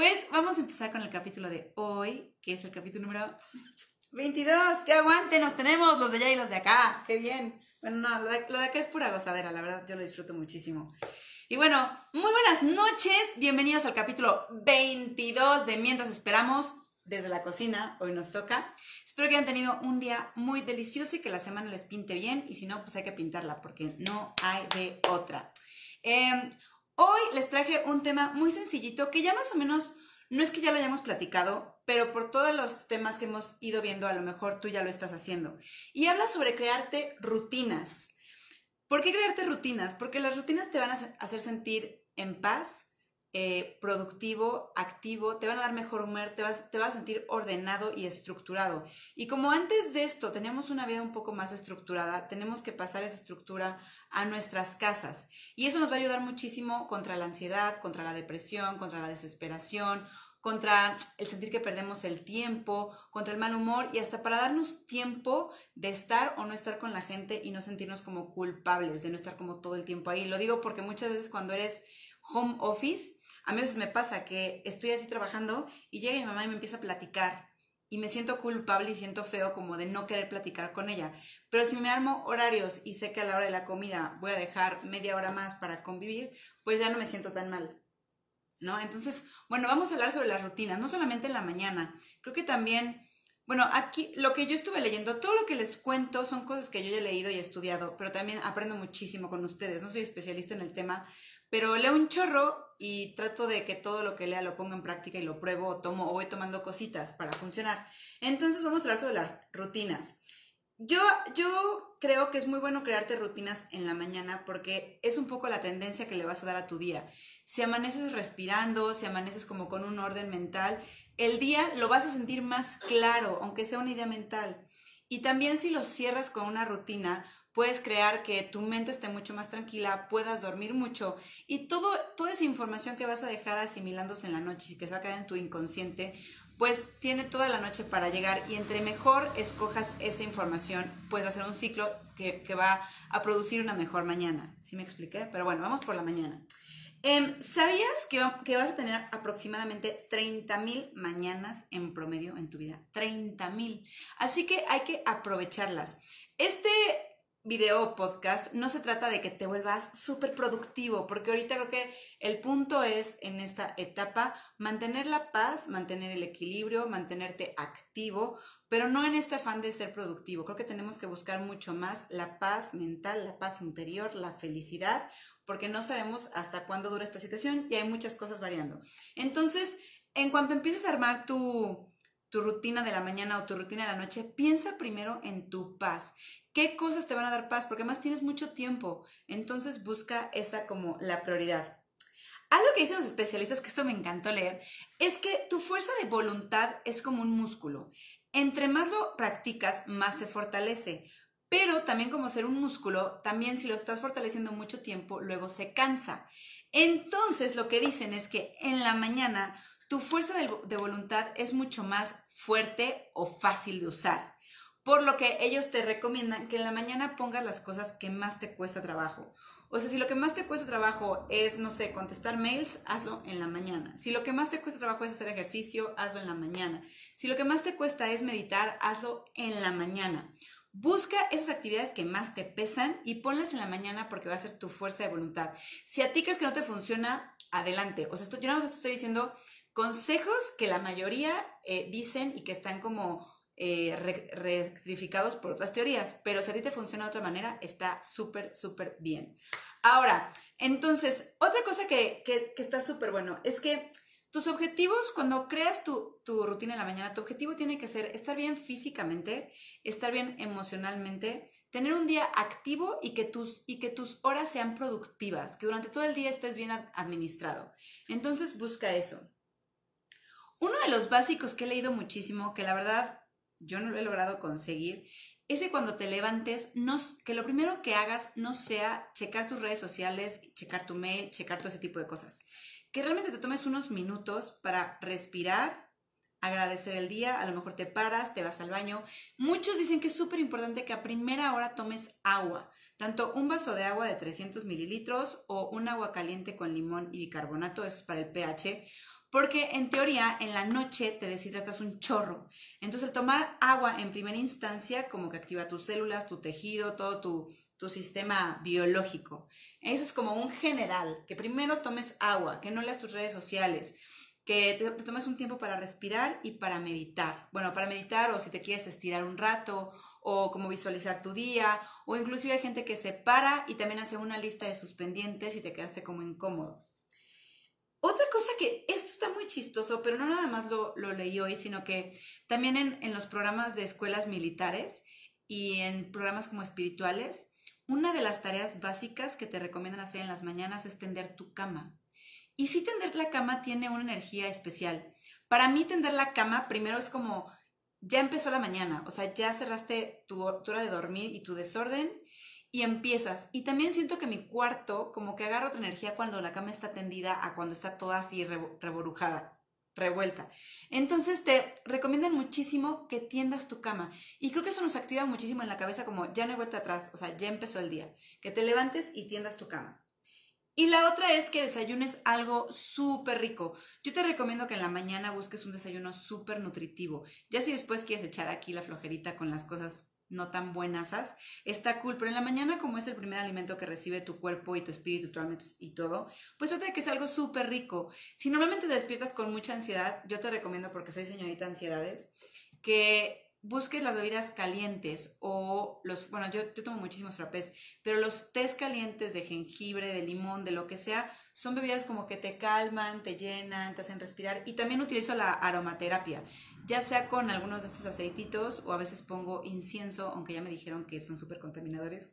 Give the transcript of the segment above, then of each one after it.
Pues vamos a empezar con el capítulo de hoy, que es el capítulo número 22. ¡Qué aguante nos tenemos los de allá y los de acá! ¡Qué bien! Bueno, no, lo de, lo de acá es pura gozadera, la verdad, yo lo disfruto muchísimo. Y bueno, muy buenas noches, bienvenidos al capítulo 22 de Mientras Esperamos desde la cocina, hoy nos toca. Espero que hayan tenido un día muy delicioso y que la semana les pinte bien y si no, pues hay que pintarla porque no hay de otra. Em, hoy les traje un tema muy sencillito que ya más o menos, no es que ya lo hayamos platicado, pero por todos los temas que hemos ido viendo, a lo mejor tú ya lo estás haciendo. Y habla sobre crearte rutinas. ¿Por qué crearte rutinas? Porque las rutinas te van a hacer sentir en paz, eh, productivo, activo, te van a dar mejor humor, te vas, te vas a sentir ordenado y estructurado. Y como antes de esto tenemos una vida un poco más estructurada, tenemos que pasar esa estructura a nuestras casas. Y eso nos va a ayudar muchísimo contra la ansiedad, contra la depresión, contra la desesperación, contra el sentir que perdemos el tiempo, contra el mal humor y hasta para darnos tiempo de estar o no estar con la gente y no sentirnos como culpables, de no estar como todo el tiempo ahí. Lo digo porque muchas veces cuando eres home office, a mí veces me pasa que estoy así trabajando y llega mi mamá y me empieza a platicar y me siento culpable y siento feo como de no querer platicar con ella. Pero si me armo horarios y sé que a la hora de la comida voy a dejar media hora más para convivir, pues ya no me siento tan mal. ¿No? Entonces, bueno, vamos a hablar sobre las rutinas, no solamente en la mañana. Creo que también, bueno, aquí lo que yo estuve leyendo, todo lo que les cuento son cosas que yo ya he leído y he estudiado, pero también aprendo muchísimo con ustedes. No soy especialista en el tema, pero leo un chorro y trato de que todo lo que lea lo ponga en práctica y lo pruebo o tomo o voy tomando cositas para funcionar. Entonces vamos a hablar sobre las rutinas. Yo, yo creo que es muy bueno crearte rutinas en la mañana porque es un poco la tendencia que le vas a dar a tu día. Si amaneces respirando, si amaneces como con un orden mental, el día lo vas a sentir más claro, aunque sea una idea mental. Y también si lo cierras con una rutina, puedes crear que tu mente esté mucho más tranquila, puedas dormir mucho y todo, toda esa información que vas a dejar asimilándose en la noche y que se va a quedar en tu inconsciente, pues tiene toda la noche para llegar y entre mejor escojas esa información, pues va a ser un ciclo que, va a producir una mejor mañana. ¿Sí me expliqué? Pero bueno, vamos por la mañana. Em, ¿Sabías que, que, vas a tener aproximadamente 30 mil mañanas en promedio en tu vida? 30 mil. Así que hay que aprovecharlas. Este video podcast no se trata de que te vuelvas súper productivo, porque ahorita creo que el punto es en esta etapa mantener la paz, mantener el equilibrio, mantenerte activo, pero no en este afán de ser productivo. Creo que tenemos que buscar mucho más la paz mental, la paz interior, la felicidad, porque no sabemos hasta cuándo dura esta situación y hay muchas cosas variando. Entonces, en cuanto empieces a armar tu, tu rutina de la mañana o tu rutina de la noche, piensa primero en tu paz. ¿Qué cosas te van a dar paz? Porque además tienes mucho tiempo. Entonces busca esa como la prioridad. Algo que dicen los especialistas, que esto me encantó leer, es que tu fuerza de voluntad es como un músculo. Entre más lo practicas, más se fortalece. Pero también como ser un músculo, también si lo estás fortaleciendo mucho tiempo, luego se cansa. Entonces lo que dicen es que en la mañana tu fuerza de, voluntad es mucho más fuerte o fácil de usar. Por lo que ellos te recomiendan que en la mañana pongas las cosas que más te cuesta trabajo. O sea, si lo que más te cuesta trabajo es, no sé, contestar mails, hazlo en la mañana. Si lo que más te cuesta trabajo es hacer ejercicio, hazlo en la mañana. Si lo que más te cuesta es meditar, hazlo en la mañana. Busca esas actividades que más te pesan y ponlas en la mañana porque va a ser tu fuerza de voluntad. Si a ti crees que no te funciona, adelante. O sea, esto, yo no estoy diciendo consejos que la mayoría eh, dicen y que están como eh, rectificados por otras teorías, pero si a ti te funciona de otra manera, está súper, súper bien. Ahora, entonces, otra cosa que, que, está súper bueno es que tus objetivos, cuando creas tu, tu, rutina en la mañana, tu objetivo tiene que ser estar bien físicamente, estar bien emocionalmente, tener un día activo y que tus, y que tus horas sean productivas, que durante todo el día estés bien administrado. Entonces, busca eso. Uno de los básicos que he leído muchísimo, que la verdad yo no lo he logrado conseguir, es que cuando te levantes, no, que lo primero que hagas no sea checar tus redes sociales, checar tu mail, checar todo ese tipo de cosas. Que realmente te tomes unos minutos para respirar, agradecer el día, a lo mejor te paras, te vas al baño. Muchos dicen que es súper importante que a primera hora tomes agua, tanto un vaso de agua de 300 mililitros o un agua caliente con limón y bicarbonato, eso es para el pH, Porque en teoría en la noche te deshidratas un chorro. Entonces el tomar agua en primera instancia como que activa tus células, tu tejido, todo tu, tu sistema biológico. Eso es como un general, que primero tomes agua, que no leas tus redes sociales, que te, tomes un tiempo para respirar y para meditar. Bueno, para meditar o si te quieres estirar un rato o como visualizar tu día o inclusive hay gente que se para y también hace una lista de sus pendientes y te quedaste como incómodo. Otra cosa que muy chistoso, pero no nada más lo, lo leí hoy, sino que también en, en los programas de escuelas militares y en programas como espirituales, una de las tareas básicas que te recomiendan hacer en las mañanas es tender tu cama. Y sí tender la cama tiene una energía especial. Para mí tender la cama primero es como, ya empezó la mañana, o sea, ya cerraste tu hora de dormir y tu desorden y empiezas. Y también siento que mi cuarto como que agarra otra energía cuando la cama está tendida a cuando está toda así reborujada, revuelta. Entonces te recomiendan muchísimo que tiendas tu cama. Y creo que eso nos activa muchísimo en la cabeza como ya no hay vuelta atrás, o sea, ya empezó el día. Que te levantes y tiendas tu cama. Y la otra es que desayunes algo súper rico. Yo te recomiendo que en la mañana busques un desayuno súper nutritivo. Ya si después quieres echar aquí la flojerita con las cosas no tan buenasas, está cool, pero en la mañana como es el primer alimento que recibe tu cuerpo y tu espíritu tu y todo, pues trata de que es algo súper rico. Si normalmente te despiertas con mucha ansiedad, yo te recomiendo, porque soy señorita ansiedades, que busques las bebidas calientes o los, bueno, yo, yo tomo muchísimos frappés, pero los tés calientes de jengibre, de limón, de lo que sea, son bebidas como que te calman, te llenan, te hacen respirar. Y también utilizo la aromaterapia, ya sea con algunos de estos aceititos o a veces pongo incienso, aunque ya me dijeron que son súper contaminadores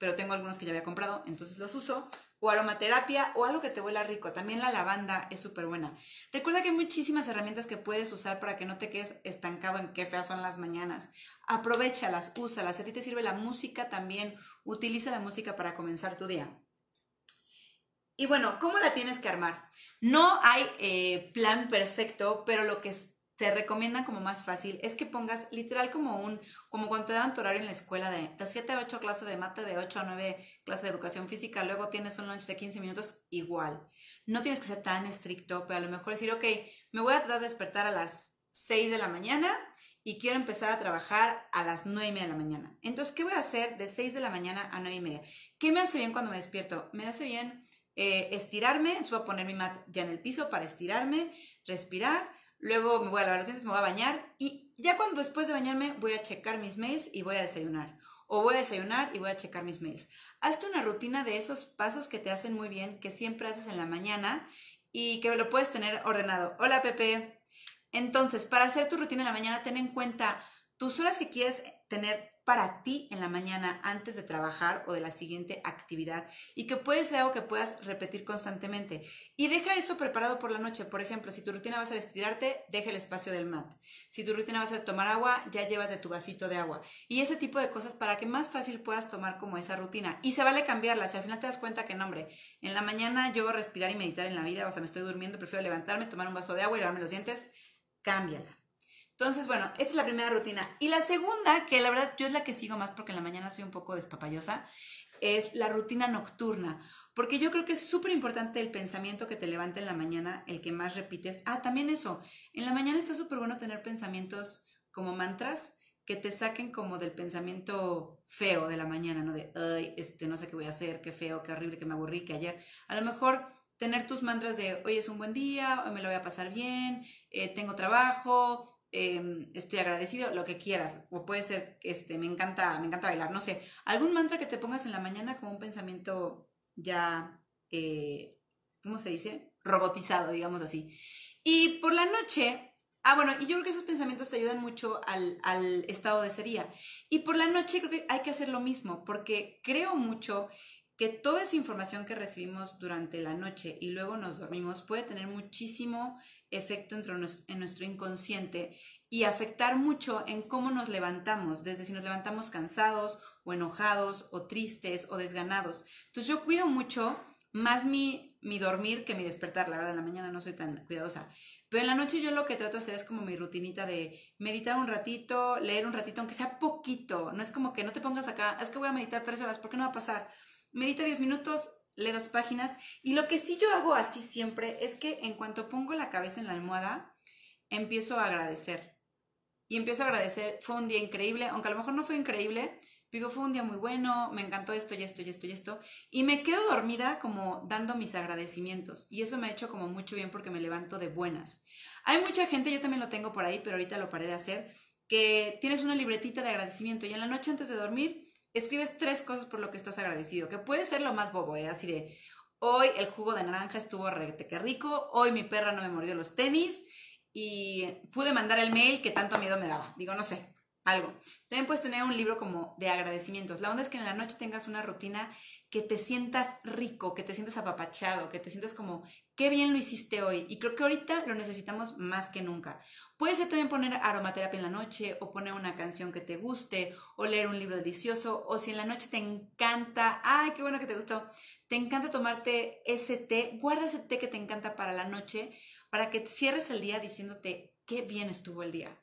pero tengo algunos que ya había comprado, entonces los uso. O aromaterapia o algo que te huela rico. También la lavanda es súper buena. Recuerda que hay muchísimas herramientas que puedes usar para que no te quedes estancado en qué feas son las mañanas. Aprovechalas, úsalas. A ti te sirve la música, también utiliza la música para comenzar tu día. Y bueno, ¿cómo la tienes que armar? No hay eh, plan perfecto, pero lo que te recomiendan como más fácil es que pongas literal como un, como cuando te daban tu horario en la escuela de, de 7 a 8 clases de mate, de 8 a 9 clases de educación física, luego tienes un lunch de 15 minutos, igual. No tienes que ser tan estricto, pero a lo mejor decir, ok, me voy a tratar de despertar a las 6 de la mañana y quiero empezar a trabajar a las 9 y media de la mañana. Entonces, ¿qué voy a hacer de 6 de la mañana a 9 y media? ¿Qué me hace bien cuando me despierto? Me hace bien eh, estirarme, entonces voy a poner mi mat ya en el piso para estirarme, respirar luego me voy a lavar los dientes, me voy a bañar y ya cuando después de bañarme voy a checar mis mails y voy a desayunar. O voy a desayunar y voy a checar mis mails. Hazte una rutina de esos pasos que te hacen muy bien, que siempre haces en la mañana y que lo puedes tener ordenado. Hola Pepe. Entonces, para hacer tu rutina en la mañana, ten en cuenta tus horas que quieres tener para ti en la mañana antes de trabajar o de la siguiente actividad y que puede ser algo que puedas repetir constantemente. Y deja eso preparado por la noche. Por ejemplo, si tu rutina va a ser estirarte, deja el espacio del mat. Si tu rutina va a ser tomar agua, ya llévate tu vasito de agua. Y ese tipo de cosas para que más fácil puedas tomar como esa rutina. Y se vale cambiarla. Si al final te das cuenta que, no, hombre, en la mañana yo voy a respirar y meditar en la vida, o sea, me estoy durmiendo, prefiero levantarme, tomar un vaso de agua y lavarme los dientes, cámbiala. Entonces, bueno, esta es la primera rutina. Y la segunda, que la verdad yo es la que sigo más porque en la mañana soy un poco despapayosa, es la rutina nocturna. Porque yo creo que es súper importante el pensamiento que te levanta en la mañana, el que más repites. Ah, también eso. En la mañana está súper bueno tener pensamientos como mantras que te saquen como del pensamiento feo de la mañana, ¿no? De, este, no sé qué voy a hacer, qué feo, qué horrible, que me aburrí, que ayer. A lo mejor tener tus mantras de, hoy es un buen día, hoy me lo voy a pasar bien, eh, tengo trabajo, Em, estoy agradecido, lo que quieras. O puede ser, este, me encanta, me encanta bailar, no sé. Algún mantra que te pongas en la mañana como un pensamiento ya, eh, ¿cómo se dice? Robotizado, digamos así. Y por la noche, ah, bueno, y yo creo que esos pensamientos te ayudan mucho al, al estado de ese día. Y por la noche creo que hay que hacer lo mismo, porque creo mucho que toda esa información que recibimos durante la noche y luego nos dormimos puede tener muchísimo efecto en nuestro inconsciente y afectar mucho en cómo nos levantamos, desde si nos levantamos cansados o enojados o tristes o desganados. Entonces yo cuido mucho más mi, mi dormir que mi despertar, la verdad, en la mañana no soy tan cuidadosa. Pero en la noche yo lo que trato de hacer es como mi rutinita de meditar un ratito, leer un ratito, aunque sea poquito. No es como que no te pongas acá, es que voy a meditar tres horas, ¿por qué no va a pasar? Medita 10 minutos, lee dos páginas. Y lo que sí yo hago así siempre es que en cuanto pongo la cabeza en la almohada, empiezo a agradecer. Y empiezo a agradecer, fue un día increíble, aunque a lo mejor no fue increíble, digo, fue un día muy bueno, me encantó esto y esto y esto y esto. Y me quedo dormida como dando mis agradecimientos. Y eso me ha hecho como mucho bien porque me levanto de buenas. Hay mucha gente, yo también lo tengo por ahí, pero ahorita lo paré de hacer, que tienes una libretita de agradecimiento y en la noche antes de dormir escribes tres cosas por lo que estás agradecido, que puede ser lo más bobo, ¿eh? así de, hoy el jugo de naranja estuvo rete que rico, hoy mi perra no me mordió los tenis y pude mandar el mail que tanto miedo me daba. Digo, no sé, algo. También puedes tener un libro como de agradecimientos. La onda es que en la noche tengas una rutina que te sientas rico, que te sientas apapachado, que te sientas como, qué bien lo hiciste hoy. Y creo que ahorita lo necesitamos más que nunca. Puede ser también poner aromaterapia en la noche, o poner una canción que te guste, o leer un libro delicioso, o si en la noche te encanta, ay, qué bueno que te gustó, te encanta tomarte ese té, guarda ese té que te encanta para la noche, para que cierres el día diciéndote qué bien estuvo el día.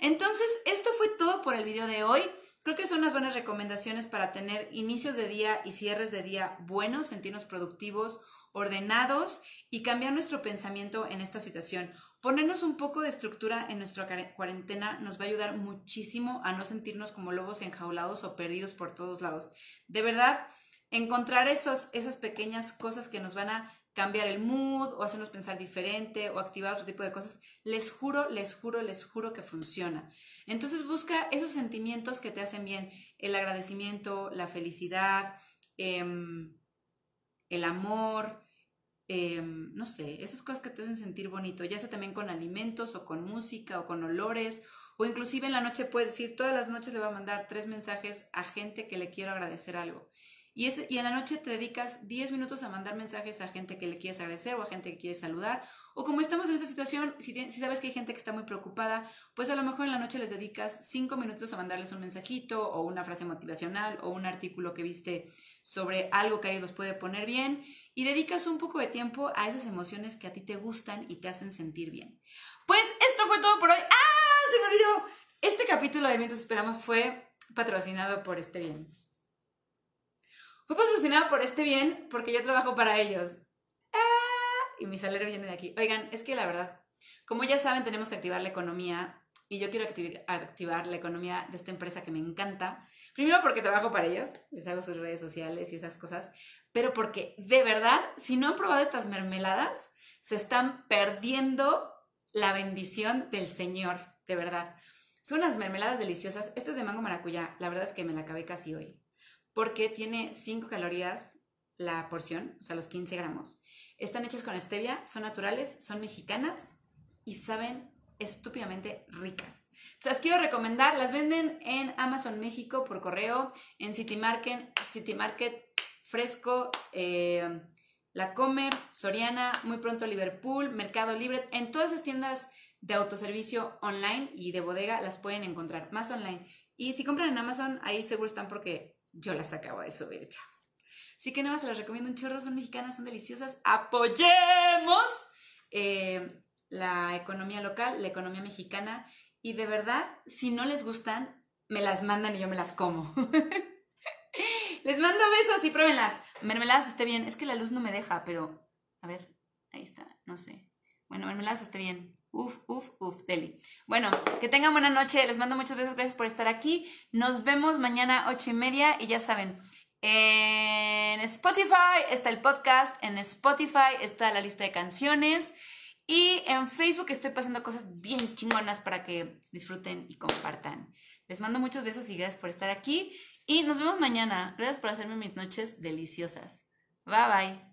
Entonces, esto fue todo por el video de hoy. Creo que son unas buenas recomendaciones para tener inicios de día y cierres de día buenos, sentirnos productivos, ordenados y cambiar nuestro pensamiento en esta situación. Ponernos un poco de estructura en nuestra cuarentena nos va a ayudar muchísimo a no sentirnos como lobos enjaulados o perdidos por todos lados. De verdad, encontrar esos, esas pequeñas cosas que nos van a cambiar el mood o hacernos pensar diferente o activar otro tipo de cosas, les juro, les juro, les juro que funciona. Entonces busca esos sentimientos que te hacen bien, el agradecimiento, la felicidad, em, el amor, em, no sé, esas cosas que te hacen sentir bonito, ya sea también con alimentos o con música o con olores, o inclusive en la noche puedes decir, todas las noches le voy a mandar tres mensajes a gente que le quiero agradecer algo. Y, en la noche te dedicas 10 minutos a mandar mensajes a gente que le quieres agradecer o a gente que quieres saludar. O como estamos en esta situación, si, sabes que hay gente que está muy preocupada, pues a lo mejor en la noche les dedicas 5 minutos a mandarles un mensajito o una frase motivacional o un artículo que viste sobre algo que a ellos los puede poner bien. Y dedicas un poco de tiempo a esas emociones que a ti te gustan y te hacen sentir bien. Pues esto fue todo por hoy. ¡Ah! Se me olvidó. Este capítulo de Mientras Esperamos fue patrocinado por este bien. Fue patrocinado por este bien porque yo trabajo para ellos. ¡Ah! Y mi salario viene de aquí. Oigan, es que la verdad, como ya saben, tenemos que activar la economía y yo quiero activar la economía de esta empresa que me encanta. Primero porque trabajo para ellos, les hago sus redes sociales y esas cosas, pero porque de verdad, si no han probado estas mermeladas, se están perdiendo la bendición del Señor, de verdad. Son unas mermeladas deliciosas. Esta es de mango maracuyá, la verdad es que me la acabé casi hoy porque tiene 5 calorías la porción, o sea, los 15 gramos. Están hechas con stevia, son naturales, son mexicanas y saben estúpidamente ricas. Se las quiero recomendar, las venden en Amazon México por correo, en City Market, City Market Fresco, eh, La Comer, Soriana, muy pronto Liverpool, Mercado Libre, en todas esas tiendas de autoservicio online y de bodega las pueden encontrar, más online. Y si compran en Amazon, ahí seguro están porque yo las acabo de subir, chavos. Así que nada más se las recomiendo un chorro, son mexicanas, son deliciosas. Apoyemos eh, la economía local, la economía mexicana. Y de verdad, si no les gustan, me las mandan y yo me las como. les mando besos y pruébenlas. Mermeladas esté bien. Es que la luz no me deja, pero a ver, ahí está, no sé. Bueno, mermeladas esté bien. Uf, uf, uf, Deli. Bueno, que tengan buena noche. Les mando muchos besos. Gracias por estar aquí. Nos vemos mañana ocho y media. Y ya saben, en Spotify está el podcast. En Spotify está la lista de canciones. Y en Facebook estoy pasando cosas bien chingonas para que disfruten y compartan. Les mando muchos besos y gracias por estar aquí. Y nos vemos mañana. Gracias por hacerme mis noches deliciosas. Bye bye.